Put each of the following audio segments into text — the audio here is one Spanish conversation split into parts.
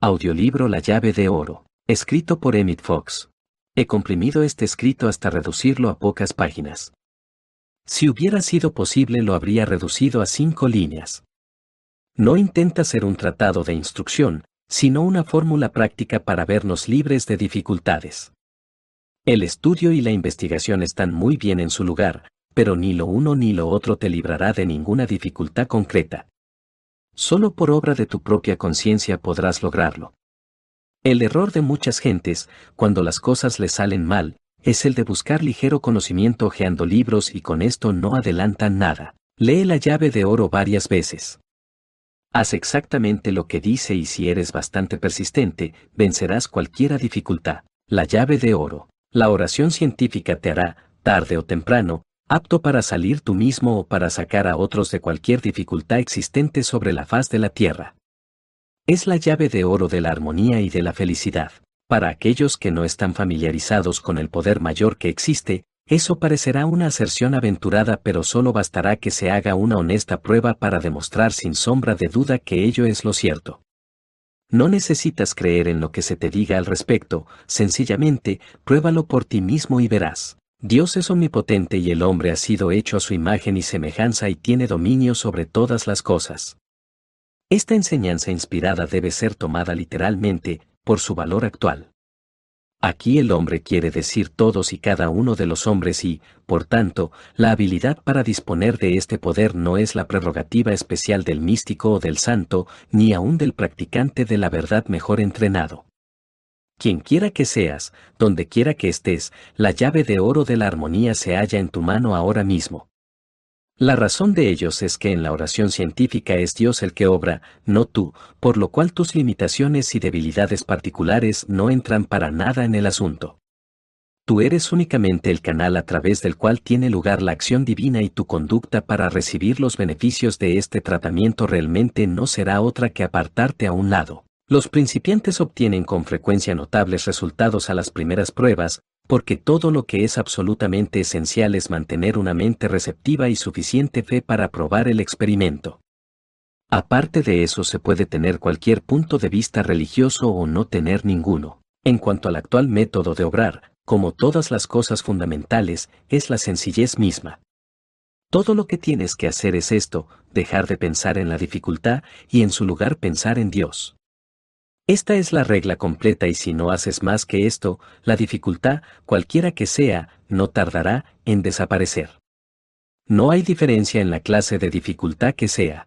Audiolibro La llave de oro, escrito por Emmett Fox. He comprimido este escrito hasta reducirlo a pocas páginas. Si hubiera sido posible lo habría reducido a cinco líneas. No intenta ser un tratado de instrucción, sino una fórmula práctica para vernos libres de dificultades. El estudio y la investigación están muy bien en su lugar, pero ni lo uno ni lo otro te librará de ninguna dificultad concreta. Solo por obra de tu propia conciencia podrás lograrlo. El error de muchas gentes, cuando las cosas les salen mal, es el de buscar ligero conocimiento ojeando libros y con esto no adelantan nada. Lee la llave de oro varias veces. Haz exactamente lo que dice y si eres bastante persistente, vencerás cualquiera dificultad. La llave de oro. La oración científica te hará, tarde o temprano, apto para salir tú mismo o para sacar a otros de cualquier dificultad existente sobre la faz de la tierra. Es la llave de oro de la armonía y de la felicidad. Para aquellos que no están familiarizados con el poder mayor que existe, eso parecerá una aserción aventurada pero solo bastará que se haga una honesta prueba para demostrar sin sombra de duda que ello es lo cierto. No necesitas creer en lo que se te diga al respecto, sencillamente, pruébalo por ti mismo y verás. Dios es omnipotente y el hombre ha sido hecho a su imagen y semejanza y tiene dominio sobre todas las cosas. Esta enseñanza inspirada debe ser tomada literalmente, por su valor actual. Aquí el hombre quiere decir todos y cada uno de los hombres y, por tanto, la habilidad para disponer de este poder no es la prerrogativa especial del místico o del santo, ni aun del practicante de la verdad mejor entrenado. Quien quiera que seas, donde quiera que estés, la llave de oro de la armonía se halla en tu mano ahora mismo. La razón de ellos es que en la oración científica es Dios el que obra, no tú, por lo cual tus limitaciones y debilidades particulares no entran para nada en el asunto. Tú eres únicamente el canal a través del cual tiene lugar la acción divina y tu conducta para recibir los beneficios de este tratamiento realmente no será otra que apartarte a un lado. Los principiantes obtienen con frecuencia notables resultados a las primeras pruebas, porque todo lo que es absolutamente esencial es mantener una mente receptiva y suficiente fe para probar el experimento. Aparte de eso se puede tener cualquier punto de vista religioso o no tener ninguno. En cuanto al actual método de obrar, como todas las cosas fundamentales, es la sencillez misma. Todo lo que tienes que hacer es esto, dejar de pensar en la dificultad y en su lugar pensar en Dios. Esta es la regla completa y si no haces más que esto, la dificultad, cualquiera que sea, no tardará en desaparecer. No hay diferencia en la clase de dificultad que sea.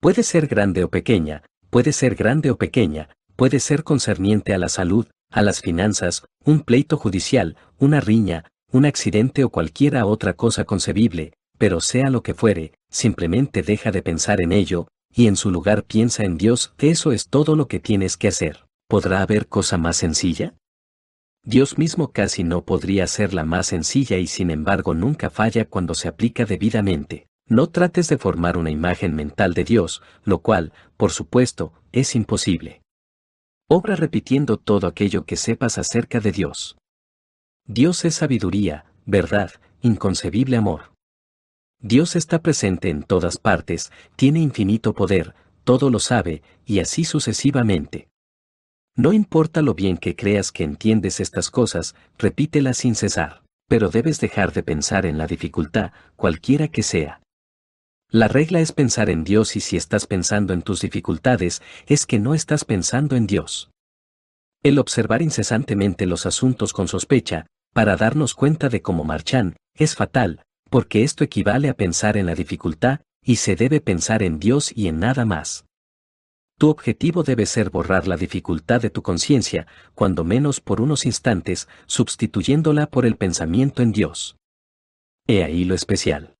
Puede ser grande o pequeña, puede ser grande o pequeña, puede ser concerniente a la salud, a las finanzas, un pleito judicial, una riña, un accidente o cualquiera otra cosa concebible, pero sea lo que fuere, simplemente deja de pensar en ello, y en su lugar piensa en Dios, eso es todo lo que tienes que hacer. ¿Podrá haber cosa más sencilla? Dios mismo casi no podría ser la más sencilla y sin embargo nunca falla cuando se aplica debidamente. No trates de formar una imagen mental de Dios, lo cual, por supuesto, es imposible. Obra repitiendo todo aquello que sepas acerca de Dios. Dios es sabiduría, verdad, inconcebible amor. Dios está presente en todas partes, tiene infinito poder, todo lo sabe, y así sucesivamente. No importa lo bien que creas que entiendes estas cosas, repítelas sin cesar, pero debes dejar de pensar en la dificultad, cualquiera que sea. La regla es pensar en Dios y si estás pensando en tus dificultades, es que no estás pensando en Dios. El observar incesantemente los asuntos con sospecha, para darnos cuenta de cómo marchan, es fatal, porque esto equivale a pensar en la dificultad, y se debe pensar en Dios y en nada más. Tu objetivo debe ser borrar la dificultad de tu conciencia, cuando menos por unos instantes, sustituyéndola por el pensamiento en Dios. He ahí lo especial.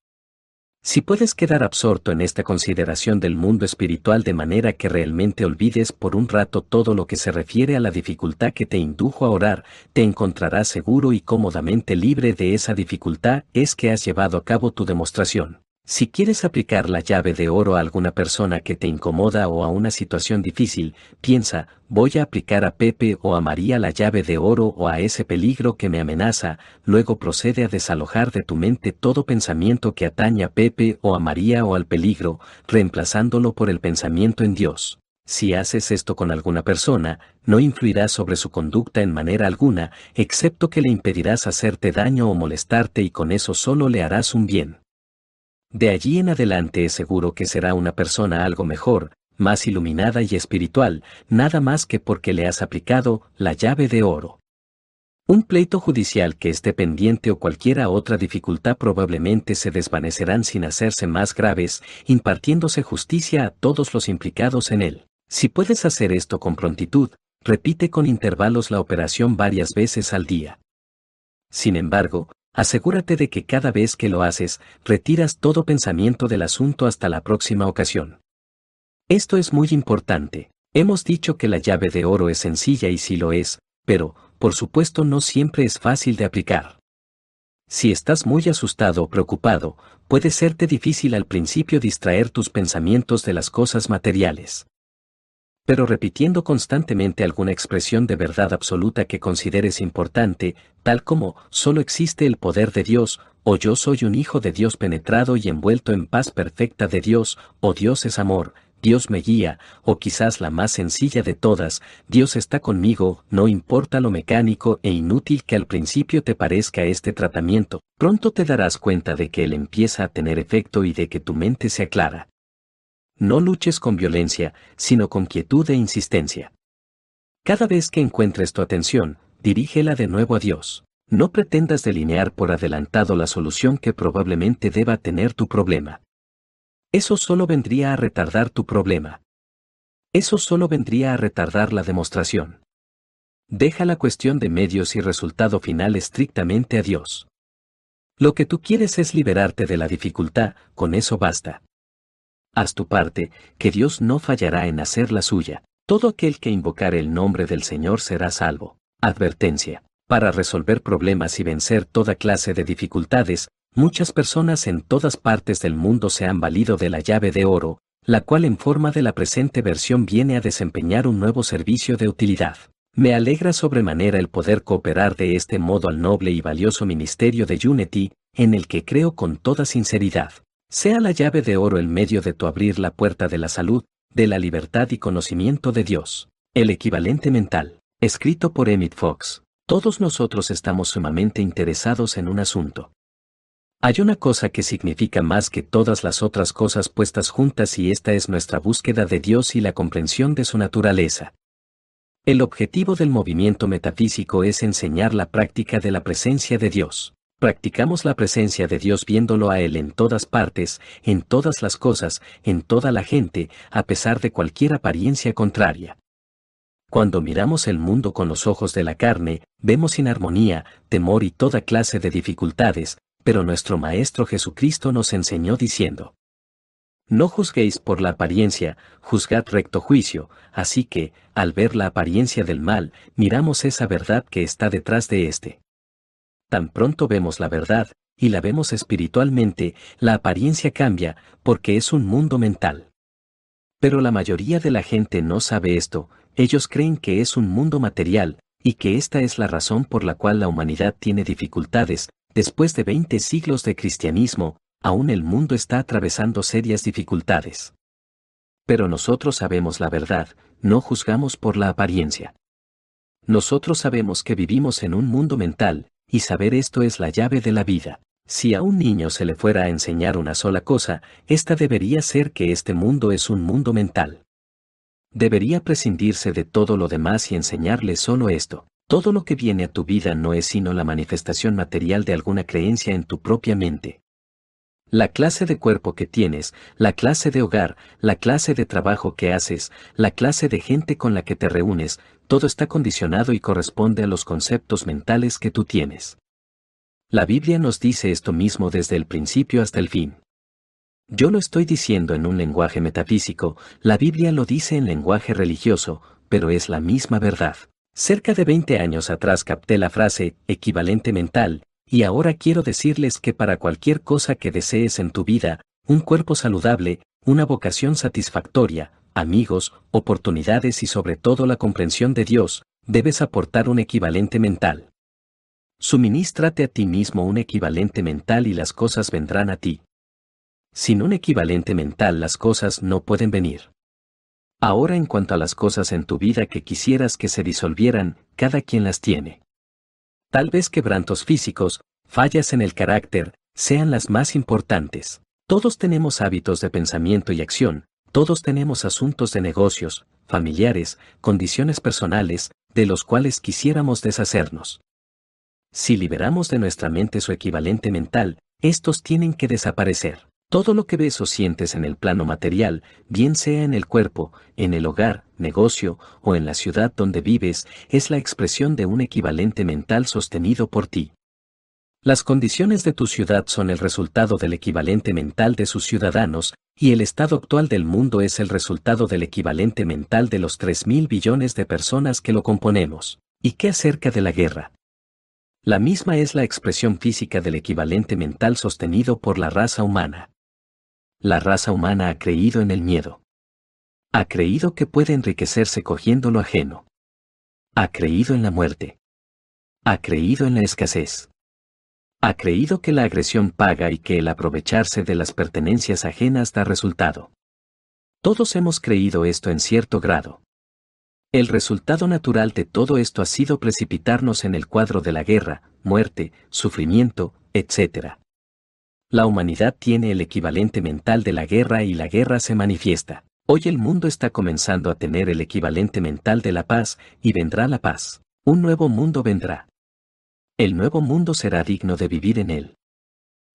Si puedes quedar absorto en esta consideración del mundo espiritual de manera que realmente olvides por un rato todo lo que se refiere a la dificultad que te indujo a orar, te encontrarás seguro y cómodamente libre de esa dificultad es que has llevado a cabo tu demostración. Si quieres aplicar la llave de oro a alguna persona que te incomoda o a una situación difícil, piensa, voy a aplicar a Pepe o a María la llave de oro o a ese peligro que me amenaza, luego procede a desalojar de tu mente todo pensamiento que atañe a Pepe o a María o al peligro, reemplazándolo por el pensamiento en Dios. Si haces esto con alguna persona, no influirás sobre su conducta en manera alguna, excepto que le impedirás hacerte daño o molestarte y con eso solo le harás un bien. De allí en adelante es seguro que será una persona algo mejor, más iluminada y espiritual, nada más que porque le has aplicado la llave de oro. Un pleito judicial que esté pendiente o cualquiera otra dificultad probablemente se desvanecerán sin hacerse más graves, impartiéndose justicia a todos los implicados en él. Si puedes hacer esto con prontitud, repite con intervalos la operación varias veces al día. Sin embargo, asegúrate de que cada vez que lo haces, retiras todo pensamiento del asunto hasta la próxima ocasión. Esto es muy importante. Hemos dicho que la llave de oro es sencilla y sí lo es, pero, por supuesto, no siempre es fácil de aplicar. Si estás muy asustado o preocupado, puede serte difícil al principio distraer tus pensamientos de las cosas materiales pero repitiendo constantemente alguna expresión de verdad absoluta que consideres importante, tal como, solo existe el poder de Dios, o yo soy un hijo de Dios penetrado y envuelto en paz perfecta de Dios, o Dios es amor, Dios me guía, o quizás la más sencilla de todas, Dios está conmigo, no importa lo mecánico e inútil que al principio te parezca este tratamiento, pronto te darás cuenta de que él empieza a tener efecto y de que tu mente se aclara. No luches con violencia, sino con quietud e insistencia. Cada vez que encuentres tu atención, dirígela de nuevo a Dios. No pretendas delinear por adelantado la solución que probablemente deba tener tu problema. Eso solo vendría a retardar tu problema. Eso solo vendría a retardar la demostración. Deja la cuestión de medios y resultado final estrictamente a Dios. Lo que tú quieres es liberarte de la dificultad, con eso basta. Haz tu parte, que Dios no fallará en hacer la suya. Todo aquel que invocar el nombre del Señor será salvo. Advertencia. Para resolver problemas y vencer toda clase de dificultades, muchas personas en todas partes del mundo se han valido de la llave de oro, la cual en forma de la presente versión viene a desempeñar un nuevo servicio de utilidad. Me alegra sobremanera el poder cooperar de este modo al noble y valioso ministerio de Unity, en el que creo con toda sinceridad. Sea la llave de oro el medio de tu abrir la puerta de la salud, de la libertad y conocimiento de Dios. El equivalente mental. Escrito por Emmett Fox. Todos nosotros estamos sumamente interesados en un asunto. Hay una cosa que significa más que todas las otras cosas puestas juntas y esta es nuestra búsqueda de Dios y la comprensión de su naturaleza. El objetivo del movimiento metafísico es enseñar la práctica de la presencia de Dios. Practicamos la presencia de Dios viéndolo a Él en todas partes, en todas las cosas, en toda la gente, a pesar de cualquier apariencia contraria. Cuando miramos el mundo con los ojos de la carne, vemos inarmonía, temor y toda clase de dificultades, pero nuestro Maestro Jesucristo nos enseñó diciendo, No juzguéis por la apariencia, juzgad recto juicio, así que, al ver la apariencia del mal, miramos esa verdad que está detrás de éste. Tan pronto vemos la verdad, y la vemos espiritualmente, la apariencia cambia, porque es un mundo mental. Pero la mayoría de la gente no sabe esto, ellos creen que es un mundo material, y que esta es la razón por la cual la humanidad tiene dificultades, después de 20 siglos de cristianismo, aún el mundo está atravesando serias dificultades. Pero nosotros sabemos la verdad, no juzgamos por la apariencia. Nosotros sabemos que vivimos en un mundo mental, y saber esto es la llave de la vida. Si a un niño se le fuera a enseñar una sola cosa, esta debería ser que este mundo es un mundo mental. Debería prescindirse de todo lo demás y enseñarle solo esto. Todo lo que viene a tu vida no es sino la manifestación material de alguna creencia en tu propia mente. La clase de cuerpo que tienes, la clase de hogar, la clase de trabajo que haces, la clase de gente con la que te reúnes, todo está condicionado y corresponde a los conceptos mentales que tú tienes. La Biblia nos dice esto mismo desde el principio hasta el fin. Yo lo estoy diciendo en un lenguaje metafísico, la Biblia lo dice en lenguaje religioso, pero es la misma verdad. Cerca de 20 años atrás capté la frase equivalente mental, y ahora quiero decirles que para cualquier cosa que desees en tu vida, un cuerpo saludable, una vocación satisfactoria, amigos, oportunidades y sobre todo la comprensión de Dios, debes aportar un equivalente mental. Suministrate a ti mismo un equivalente mental y las cosas vendrán a ti. Sin un equivalente mental las cosas no pueden venir. Ahora en cuanto a las cosas en tu vida que quisieras que se disolvieran, cada quien las tiene. Tal vez quebrantos físicos, fallas en el carácter, sean las más importantes. Todos tenemos hábitos de pensamiento y acción, todos tenemos asuntos de negocios, familiares, condiciones personales, de los cuales quisiéramos deshacernos. Si liberamos de nuestra mente su equivalente mental, estos tienen que desaparecer. Todo lo que ves o sientes en el plano material, bien sea en el cuerpo, en el hogar, negocio o en la ciudad donde vives, es la expresión de un equivalente mental sostenido por ti. Las condiciones de tu ciudad son el resultado del equivalente mental de sus ciudadanos, y el estado actual del mundo es el resultado del equivalente mental de los 3.000 billones de personas que lo componemos. ¿Y qué acerca de la guerra? La misma es la expresión física del equivalente mental sostenido por la raza humana. La raza humana ha creído en el miedo. Ha creído que puede enriquecerse cogiendo lo ajeno. Ha creído en la muerte. Ha creído en la escasez ha creído que la agresión paga y que el aprovecharse de las pertenencias ajenas da resultado. Todos hemos creído esto en cierto grado. El resultado natural de todo esto ha sido precipitarnos en el cuadro de la guerra, muerte, sufrimiento, etc. La humanidad tiene el equivalente mental de la guerra y la guerra se manifiesta. Hoy el mundo está comenzando a tener el equivalente mental de la paz y vendrá la paz. Un nuevo mundo vendrá. El nuevo mundo será digno de vivir en él.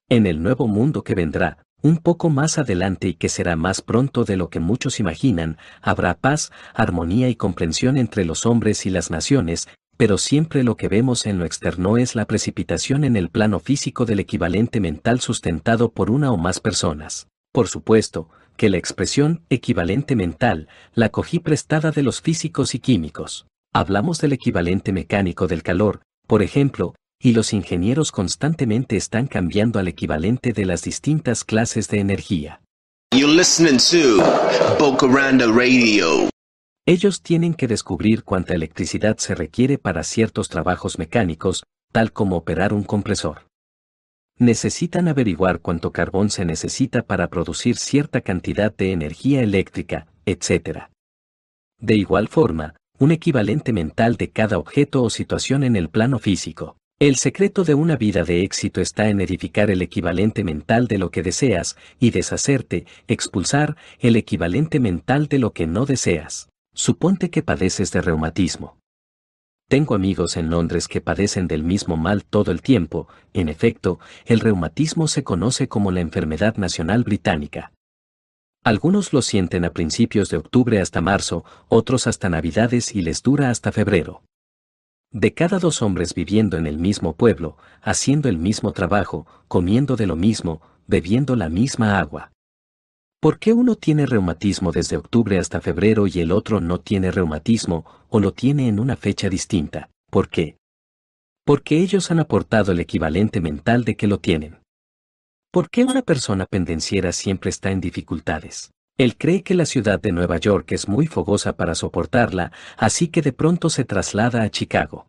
En el nuevo mundo que vendrá, un poco más adelante y que será más pronto de lo que muchos imaginan, habrá paz, armonía y comprensión entre los hombres y las naciones, pero siempre lo que vemos en lo externo es la precipitación en el plano físico del equivalente mental sustentado por una o más personas. Por supuesto, que la expresión equivalente mental la cogí prestada de los físicos y químicos. Hablamos del equivalente mecánico del calor, por ejemplo, y los ingenieros constantemente están cambiando al equivalente de las distintas clases de energía. Ellos tienen que descubrir cuánta electricidad se requiere para ciertos trabajos mecánicos, tal como operar un compresor. Necesitan averiguar cuánto carbón se necesita para producir cierta cantidad de energía eléctrica, etc. De igual forma, un equivalente mental de cada objeto o situación en el plano físico. El secreto de una vida de éxito está en edificar el equivalente mental de lo que deseas y deshacerte, expulsar el equivalente mental de lo que no deseas. Suponte que padeces de reumatismo. Tengo amigos en Londres que padecen del mismo mal todo el tiempo, en efecto, el reumatismo se conoce como la enfermedad nacional británica. Algunos lo sienten a principios de octubre hasta marzo, otros hasta Navidades y les dura hasta febrero. De cada dos hombres viviendo en el mismo pueblo, haciendo el mismo trabajo, comiendo de lo mismo, bebiendo la misma agua. ¿Por qué uno tiene reumatismo desde octubre hasta febrero y el otro no tiene reumatismo o lo tiene en una fecha distinta? ¿Por qué? Porque ellos han aportado el equivalente mental de que lo tienen. ¿Por qué una persona pendenciera siempre está en dificultades? Él cree que la ciudad de Nueva York es muy fogosa para soportarla, así que de pronto se traslada a Chicago.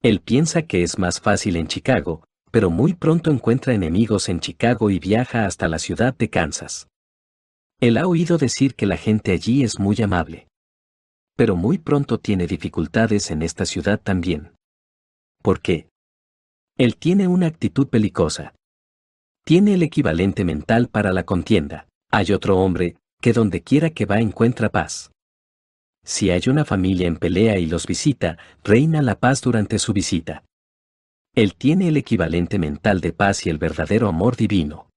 Él piensa que es más fácil en Chicago, pero muy pronto encuentra enemigos en Chicago y viaja hasta la ciudad de Kansas. Él ha oído decir que la gente allí es muy amable. Pero muy pronto tiene dificultades en esta ciudad también. ¿Por qué? Él tiene una actitud pelicosa tiene el equivalente mental para la contienda. Hay otro hombre, que donde quiera que va encuentra paz. Si hay una familia en pelea y los visita, reina la paz durante su visita. Él tiene el equivalente mental de paz y el verdadero amor divino.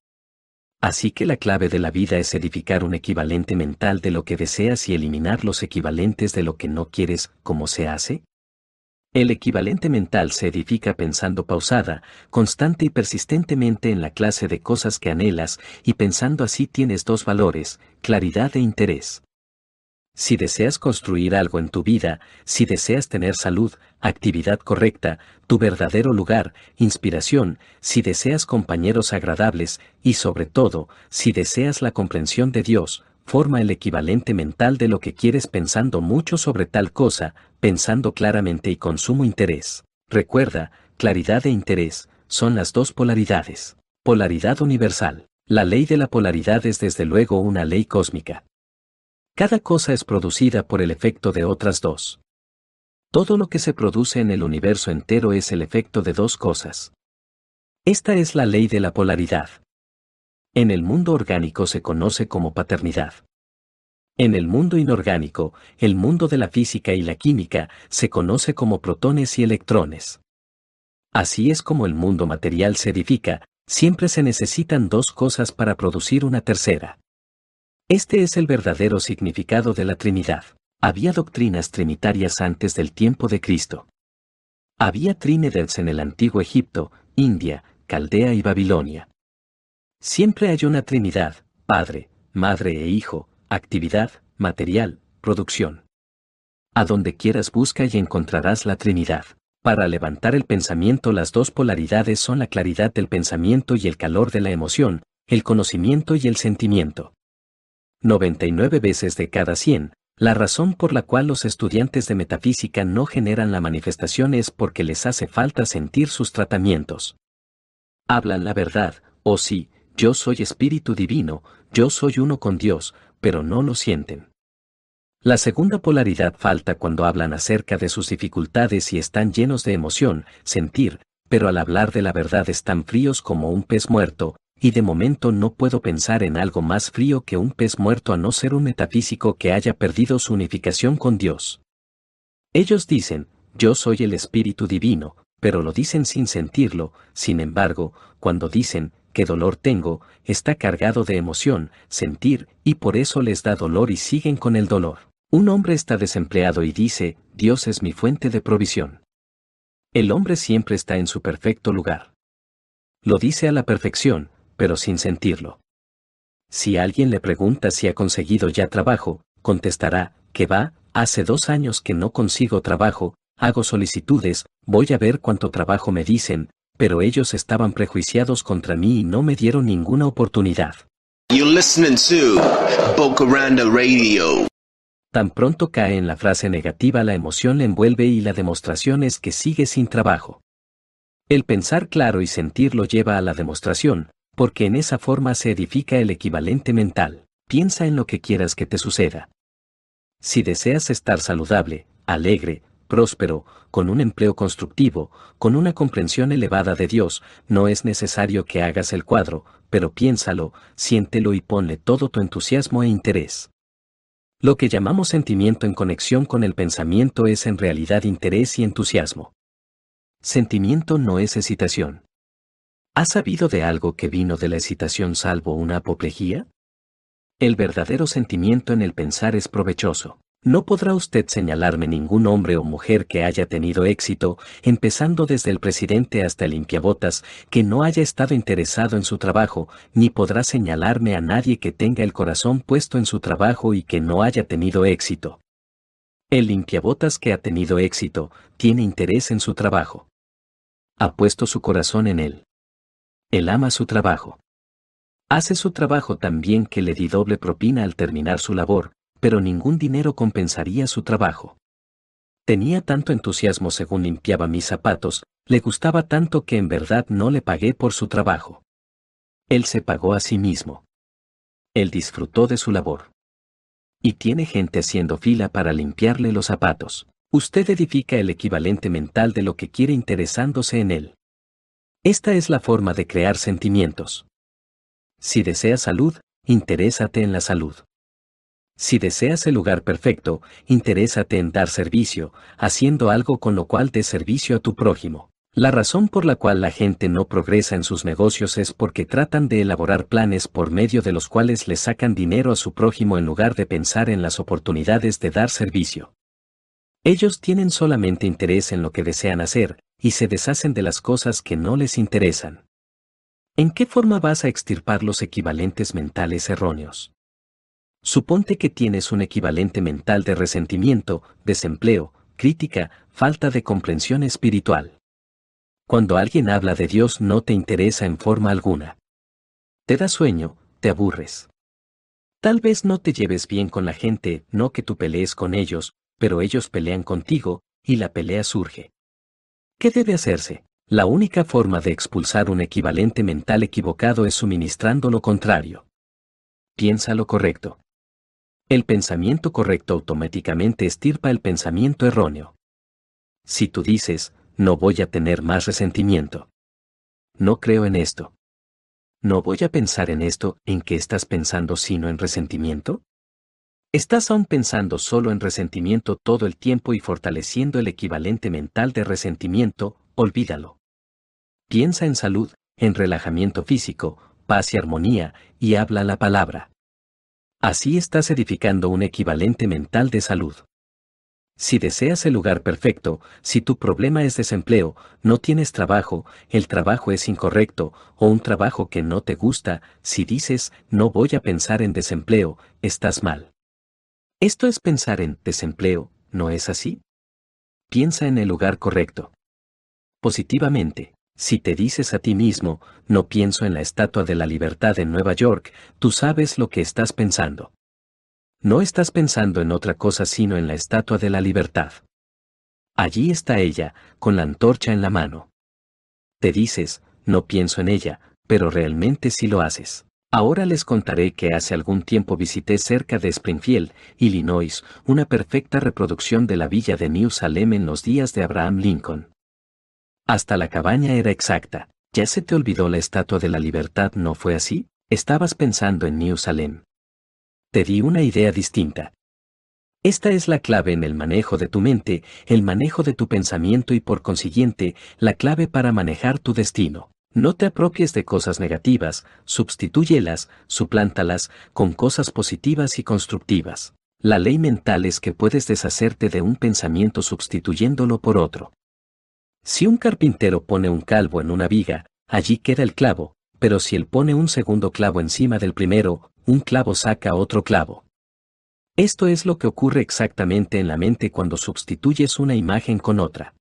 Así que la clave de la vida es edificar un equivalente mental de lo que deseas y eliminar los equivalentes de lo que no quieres, ¿cómo se hace? El equivalente mental se edifica pensando pausada, constante y persistentemente en la clase de cosas que anhelas, y pensando así tienes dos valores, claridad e interés. Si deseas construir algo en tu vida, si deseas tener salud, actividad correcta, tu verdadero lugar, inspiración, si deseas compañeros agradables, y sobre todo, si deseas la comprensión de Dios, forma el equivalente mental de lo que quieres pensando mucho sobre tal cosa, pensando claramente y con sumo interés. Recuerda, claridad e interés, son las dos polaridades. Polaridad universal. La ley de la polaridad es desde luego una ley cósmica. Cada cosa es producida por el efecto de otras dos. Todo lo que se produce en el universo entero es el efecto de dos cosas. Esta es la ley de la polaridad. En el mundo orgánico se conoce como paternidad. En el mundo inorgánico, el mundo de la física y la química, se conoce como protones y electrones. Así es como el mundo material se edifica, siempre se necesitan dos cosas para producir una tercera. Este es el verdadero significado de la Trinidad. Había doctrinas trinitarias antes del tiempo de Cristo. Había trinidades en el antiguo Egipto, India, Caldea y Babilonia. Siempre hay una Trinidad, Padre, Madre e Hijo, actividad, material, producción. A donde quieras busca y encontrarás la Trinidad. Para levantar el pensamiento las dos polaridades son la claridad del pensamiento y el calor de la emoción, el conocimiento y el sentimiento. 99 veces de cada 100, la razón por la cual los estudiantes de metafísica no generan la manifestación es porque les hace falta sentir sus tratamientos. Hablan la verdad, o sí, yo soy espíritu divino, yo soy uno con Dios, pero no lo sienten. La segunda polaridad falta cuando hablan acerca de sus dificultades y están llenos de emoción, sentir, pero al hablar de la verdad están fríos como un pez muerto, y de momento no puedo pensar en algo más frío que un pez muerto a no ser un metafísico que haya perdido su unificación con Dios. Ellos dicen, yo soy el Espíritu Divino, pero lo dicen sin sentirlo, sin embargo, cuando dicen, qué dolor tengo, está cargado de emoción, sentir, y por eso les da dolor y siguen con el dolor. Un hombre está desempleado y dice, Dios es mi fuente de provisión. El hombre siempre está en su perfecto lugar. Lo dice a la perfección, pero sin sentirlo. Si alguien le pregunta si ha conseguido ya trabajo, contestará, que va, hace dos años que no consigo trabajo, hago solicitudes, voy a ver cuánto trabajo me dicen, pero ellos estaban prejuiciados contra mí y no me dieron ninguna oportunidad. Radio. Tan pronto cae en la frase negativa la emoción le envuelve y la demostración es que sigue sin trabajo. El pensar claro y sentir lo lleva a la demostración, porque en esa forma se edifica el equivalente mental. Piensa en lo que quieras que te suceda. Si deseas estar saludable, alegre, próspero, con un empleo constructivo, con una comprensión elevada de Dios, no es necesario que hagas el cuadro, pero piénsalo, siéntelo y ponle todo tu entusiasmo e interés. Lo que llamamos sentimiento en conexión con el pensamiento es en realidad interés y entusiasmo. Sentimiento no es excitación. ¿Has sabido de algo que vino de la excitación salvo una apoplejía? El verdadero sentimiento en el pensar es provechoso. No podrá usted señalarme ningún hombre o mujer que haya tenido éxito, empezando desde el presidente hasta el limpiabotas, que no haya estado interesado en su trabajo, ni podrá señalarme a nadie que tenga el corazón puesto en su trabajo y que no haya tenido éxito. El limpiabotas que ha tenido éxito, tiene interés en su trabajo. Ha puesto su corazón en él. Él ama su trabajo. Hace su trabajo tan bien que le di doble propina al terminar su labor, pero ningún dinero compensaría su trabajo. Tenía tanto entusiasmo según limpiaba mis zapatos, le gustaba tanto que en verdad no le pagué por su trabajo. Él se pagó a sí mismo. Él disfrutó de su labor. Y tiene gente haciendo fila para limpiarle los zapatos. Usted edifica el equivalente mental de lo que quiere interesándose en él. Esta es la forma de crear sentimientos. Si deseas salud, interésate en la salud. Si deseas el lugar perfecto, interésate en dar servicio, haciendo algo con lo cual des servicio a tu prójimo. La razón por la cual la gente no progresa en sus negocios es porque tratan de elaborar planes por medio de los cuales le sacan dinero a su prójimo en lugar de pensar en las oportunidades de dar servicio. Ellos tienen solamente interés en lo que desean hacer, y se deshacen de las cosas que no les interesan. ¿En qué forma vas a extirpar los equivalentes mentales erróneos? Suponte que tienes un equivalente mental de resentimiento, desempleo, crítica, falta de comprensión espiritual. Cuando alguien habla de Dios no te interesa en forma alguna. Te da sueño, te aburres. Tal vez no te lleves bien con la gente, no que tú pelees con ellos, pero ellos pelean contigo, y la pelea surge. ¿Qué debe hacerse? La única forma de expulsar un equivalente mental equivocado es suministrando lo contrario. Piensa lo correcto. El pensamiento correcto automáticamente estirpa el pensamiento erróneo. Si tú dices, no voy a tener más resentimiento. No creo en esto. No voy a pensar en esto, ¿en qué estás pensando sino en resentimiento? Estás aún pensando solo en resentimiento todo el tiempo y fortaleciendo el equivalente mental de resentimiento, olvídalo. Piensa en salud, en relajamiento físico, paz y armonía, y habla la palabra. Así estás edificando un equivalente mental de salud. Si deseas el lugar perfecto, si tu problema es desempleo, no tienes trabajo, el trabajo es incorrecto, o un trabajo que no te gusta, si dices, no voy a pensar en desempleo, estás mal. Esto es pensar en desempleo, ¿no es así? Piensa en el lugar correcto. Positivamente. Si te dices a ti mismo, no pienso en la Estatua de la Libertad en Nueva York, tú sabes lo que estás pensando. No estás pensando en otra cosa sino en la Estatua de la Libertad. Allí está ella, con la antorcha en la mano. Te dices, no pienso en ella, pero realmente sí lo haces. Ahora les contaré que hace algún tiempo visité cerca de Springfield, Illinois, una perfecta reproducción de la villa de New Salem en los días de Abraham Lincoln. Hasta la cabaña era exacta. ¿Ya se te olvidó la estatua de la libertad? ¿No fue así? Estabas pensando en New Salem. Te di una idea distinta. Esta es la clave en el manejo de tu mente, el manejo de tu pensamiento y por consiguiente, la clave para manejar tu destino. No te apropies de cosas negativas, substitúyelas, suplántalas con cosas positivas y constructivas. La ley mental es que puedes deshacerte de un pensamiento sustituyéndolo por otro. Si un carpintero pone un calvo en una viga, allí queda el clavo, pero si él pone un segundo clavo encima del primero, un clavo saca otro clavo. Esto es lo que ocurre exactamente en la mente cuando sustituyes una imagen con otra.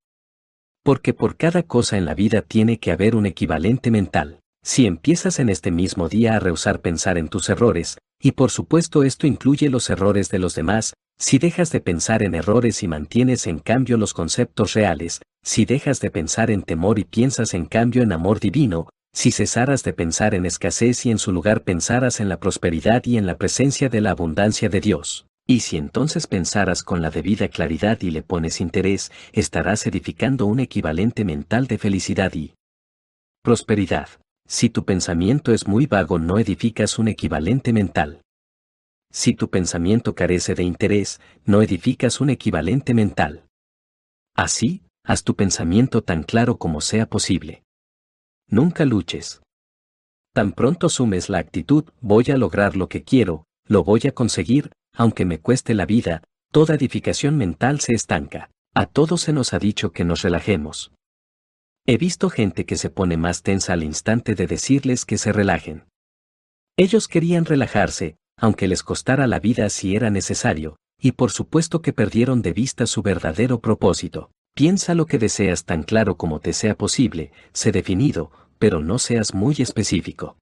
Porque por cada cosa en la vida tiene que haber un equivalente mental. Si empiezas en este mismo día a rehusar pensar en tus errores, y por supuesto esto incluye los errores de los demás, si dejas de pensar en errores y mantienes en cambio los conceptos reales, si dejas de pensar en temor y piensas en cambio en amor divino, si cesaras de pensar en escasez y en su lugar pensaras en la prosperidad y en la presencia de la abundancia de Dios, y si entonces pensaras con la debida claridad y le pones interés, estarás edificando un equivalente mental de felicidad y prosperidad. Si tu pensamiento es muy vago no edificas un equivalente mental. Si tu pensamiento carece de interés, no edificas un equivalente mental. Así, haz tu pensamiento tan claro como sea posible. Nunca luches. Tan pronto asumes la actitud, voy a lograr lo que quiero, lo voy a conseguir, aunque me cueste la vida, toda edificación mental se estanca. A todos se nos ha dicho que nos relajemos. He visto gente que se pone más tensa al instante de decirles que se relajen. Ellos querían relajarse, aunque les costara la vida si era necesario, y por supuesto que perdieron de vista su verdadero propósito. Piensa lo que deseas tan claro como te sea posible, sé definido, pero no seas muy específico.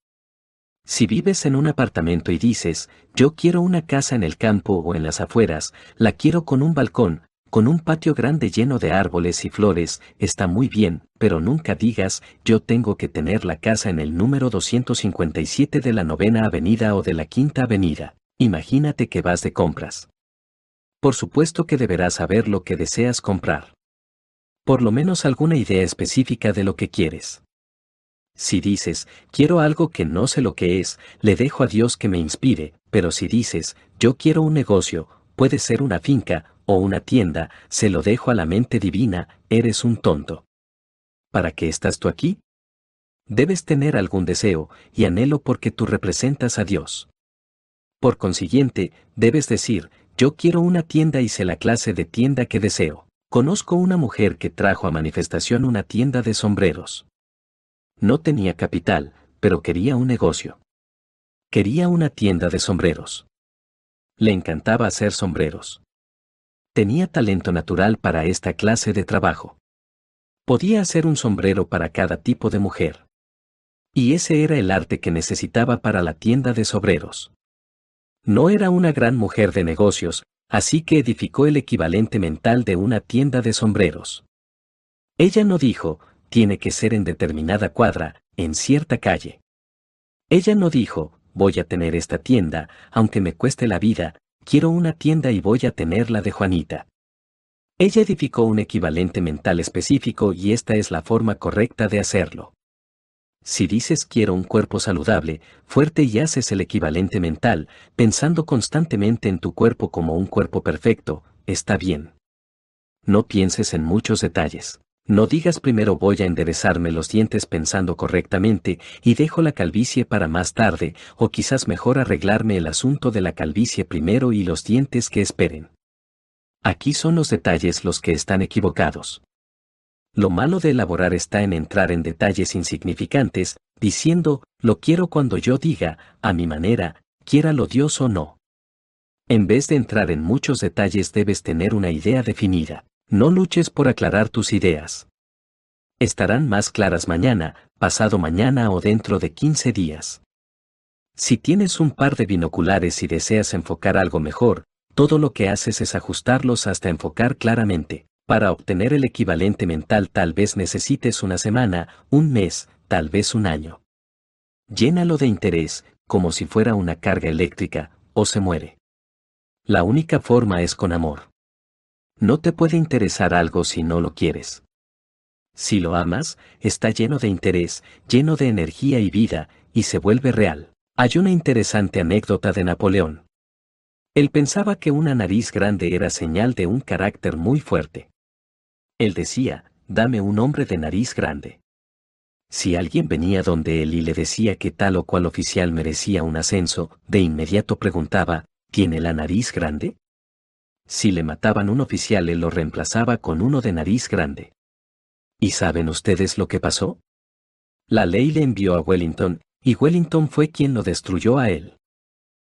Si vives en un apartamento y dices, yo quiero una casa en el campo o en las afueras, la quiero con un balcón, con un patio grande lleno de árboles y flores, está muy bien, pero nunca digas, yo tengo que tener la casa en el número 257 de la novena avenida o de la quinta avenida. Imagínate que vas de compras. Por supuesto que deberás saber lo que deseas comprar por lo menos alguna idea específica de lo que quieres. Si dices, quiero algo que no sé lo que es, le dejo a Dios que me inspire, pero si dices, yo quiero un negocio, puede ser una finca o una tienda, se lo dejo a la mente divina, eres un tonto. ¿Para qué estás tú aquí? Debes tener algún deseo y anhelo porque tú representas a Dios. Por consiguiente, debes decir, yo quiero una tienda y sé la clase de tienda que deseo. Conozco una mujer que trajo a manifestación una tienda de sombreros. No tenía capital, pero quería un negocio. Quería una tienda de sombreros. Le encantaba hacer sombreros. Tenía talento natural para esta clase de trabajo. Podía hacer un sombrero para cada tipo de mujer. Y ese era el arte que necesitaba para la tienda de sombreros. No era una gran mujer de negocios, así que edificó el equivalente mental de una tienda de sombreros. Ella no dijo, tiene que ser en determinada cuadra, en cierta calle. Ella no dijo, voy a tener esta tienda, aunque me cueste la vida, quiero una tienda y voy a tenerla de Juanita. Ella edificó un equivalente mental específico y esta es la forma correcta de hacerlo. Si dices quiero un cuerpo saludable, fuerte y haces el equivalente mental, pensando constantemente en tu cuerpo como un cuerpo perfecto, está bien. No pienses en muchos detalles. No digas primero voy a enderezarme los dientes pensando correctamente y dejo la calvicie para más tarde, o quizás mejor arreglarme el asunto de la calvicie primero y los dientes que esperen. Aquí son los detalles los que están equivocados. Lo malo de elaborar está en entrar en detalles insignificantes, diciendo, lo quiero cuando yo diga, a mi manera, quiéralo Dios o no. En vez de entrar en muchos detalles debes tener una idea definida. No luches por aclarar tus ideas. Estarán más claras mañana, pasado mañana o dentro de 15 días. Si tienes un par de binoculares y deseas enfocar algo mejor, todo lo que haces es ajustarlos hasta enfocar claramente. Para obtener el equivalente mental tal vez necesites una semana, un mes, tal vez un año. Llénalo de interés, como si fuera una carga eléctrica, o se muere. La única forma es con amor. No te puede interesar algo si no lo quieres. Si lo amas, está lleno de interés, lleno de energía y vida, y se vuelve real. Hay una interesante anécdota de Napoleón. Él pensaba que una nariz grande era señal de un carácter muy fuerte. Él decía, dame un hombre de nariz grande. Si alguien venía donde él y le decía que tal o cual oficial merecía un ascenso, de inmediato preguntaba, ¿tiene la nariz grande? Si le mataban un oficial, él lo reemplazaba con uno de nariz grande. ¿Y saben ustedes lo que pasó? La ley le envió a Wellington, y Wellington fue quien lo destruyó a él.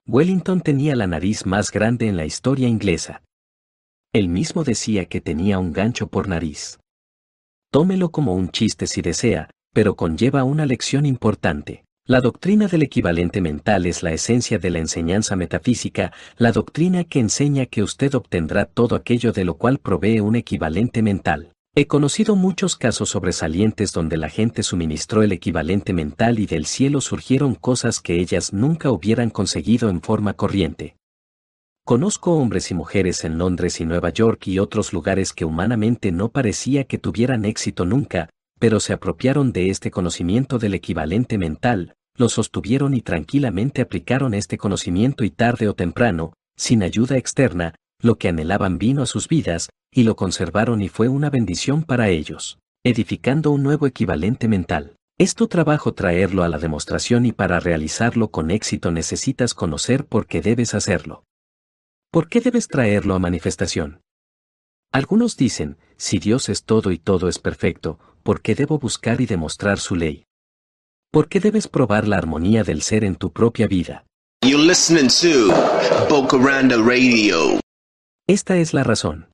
Wellington tenía la nariz más grande en la historia inglesa. Él mismo decía que tenía un gancho por nariz. Tómelo como un chiste si desea, pero conlleva una lección importante. La doctrina del equivalente mental es la esencia de la enseñanza metafísica, la doctrina que enseña que usted obtendrá todo aquello de lo cual provee un equivalente mental. He conocido muchos casos sobresalientes donde la gente suministró el equivalente mental y del cielo surgieron cosas que ellas nunca hubieran conseguido en forma corriente. Conozco hombres y mujeres en Londres y Nueva York y otros lugares que humanamente no parecía que tuvieran éxito nunca, pero se apropiaron de este conocimiento del equivalente mental, lo sostuvieron y tranquilamente aplicaron este conocimiento y tarde o temprano, sin ayuda externa, lo que anhelaban vino a sus vidas, y lo conservaron y fue una bendición para ellos, edificando un nuevo equivalente mental. Es tu trabajo traerlo a la demostración y para realizarlo con éxito necesitas conocer por qué debes hacerlo. ¿Por qué debes traerlo a manifestación? Algunos dicen, si Dios es todo y todo es perfecto, ¿por qué debo buscar y demostrar su ley? ¿Por qué debes probar la armonía del ser en tu propia vida? You're listening to Bocaranda Radio. Esta es la razón.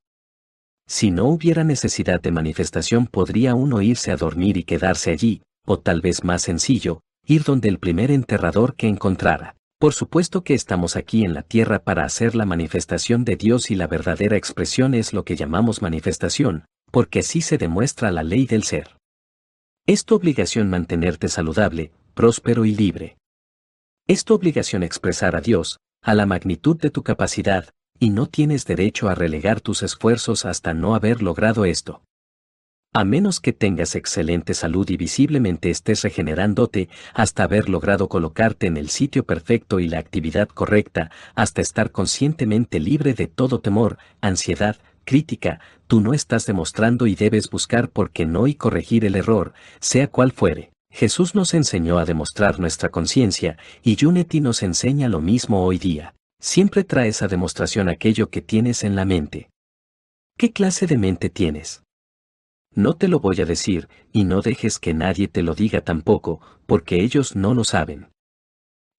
Si no hubiera necesidad de manifestación podría uno irse a dormir y quedarse allí, o tal vez más sencillo, ir donde el primer enterrador que encontrara. Por supuesto que estamos aquí en la tierra para hacer la manifestación de Dios y la verdadera expresión es lo que llamamos manifestación, porque así se demuestra la ley del ser. Es tu obligación mantenerte saludable, próspero y libre. Es tu obligación expresar a Dios, a la magnitud de tu capacidad, y no tienes derecho a relegar tus esfuerzos hasta no haber logrado esto. A menos que tengas excelente salud y visiblemente estés regenerándote hasta haber logrado colocarte en el sitio perfecto y la actividad correcta, hasta estar conscientemente libre de todo temor, ansiedad, crítica, tú no estás demostrando y debes buscar por qué no y corregir el error, sea cual fuere. Jesús nos enseñó a demostrar nuestra conciencia, y Unity nos enseña lo mismo hoy día. Siempre traes a demostración aquello que tienes en la mente. ¿Qué clase de mente tienes? No te lo voy a decir, y no dejes que nadie te lo diga tampoco, porque ellos no lo saben.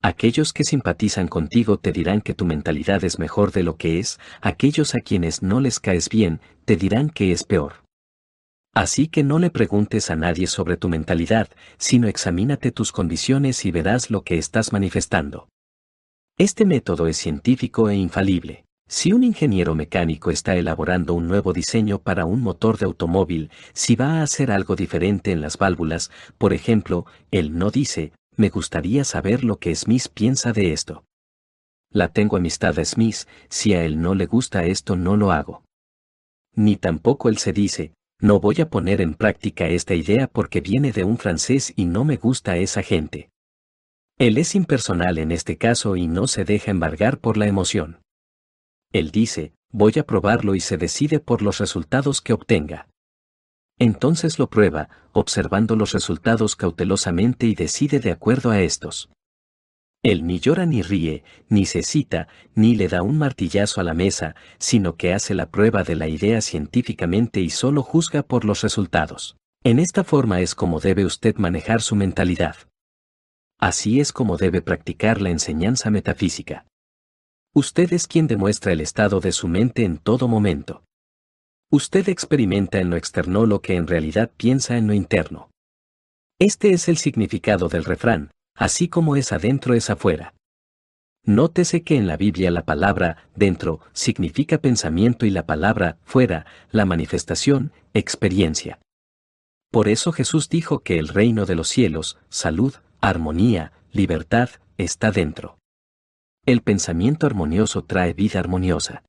Aquellos que simpatizan contigo te dirán que tu mentalidad es mejor de lo que es, aquellos a quienes no les caes bien, te dirán que es peor. Así que no le preguntes a nadie sobre tu mentalidad, sino examínate tus condiciones y verás lo que estás manifestando. Este método es científico e infalible. Si un ingeniero mecánico está elaborando un nuevo diseño para un motor de automóvil, si va a hacer algo diferente en las válvulas, por ejemplo, él no dice, me gustaría saber lo que Smith piensa de esto. La tengo amistad a Smith, si a él no le gusta esto no lo hago. Ni tampoco él se dice, no voy a poner en práctica esta idea porque viene de un francés y no me gusta esa gente. Él es impersonal en este caso y no se deja embargar por la emoción. Él dice, voy a probarlo y se decide por los resultados que obtenga. Entonces lo prueba, observando los resultados cautelosamente y decide de acuerdo a estos. Él ni llora ni ríe, ni se cita, ni le da un martillazo a la mesa, sino que hace la prueba de la idea científicamente y solo juzga por los resultados. En esta forma es como debe usted manejar su mentalidad. Así es como debe practicar la enseñanza metafísica. Usted es quien demuestra el estado de su mente en todo momento. Usted experimenta en lo externo lo que en realidad piensa en lo interno. Este es el significado del refrán, así como es adentro es afuera. Nótese que en la Biblia la palabra dentro significa pensamiento y la palabra fuera, la manifestación, experiencia. Por eso Jesús dijo que el reino de los cielos, salud, armonía, libertad, está dentro. El pensamiento armonioso trae vida armoniosa.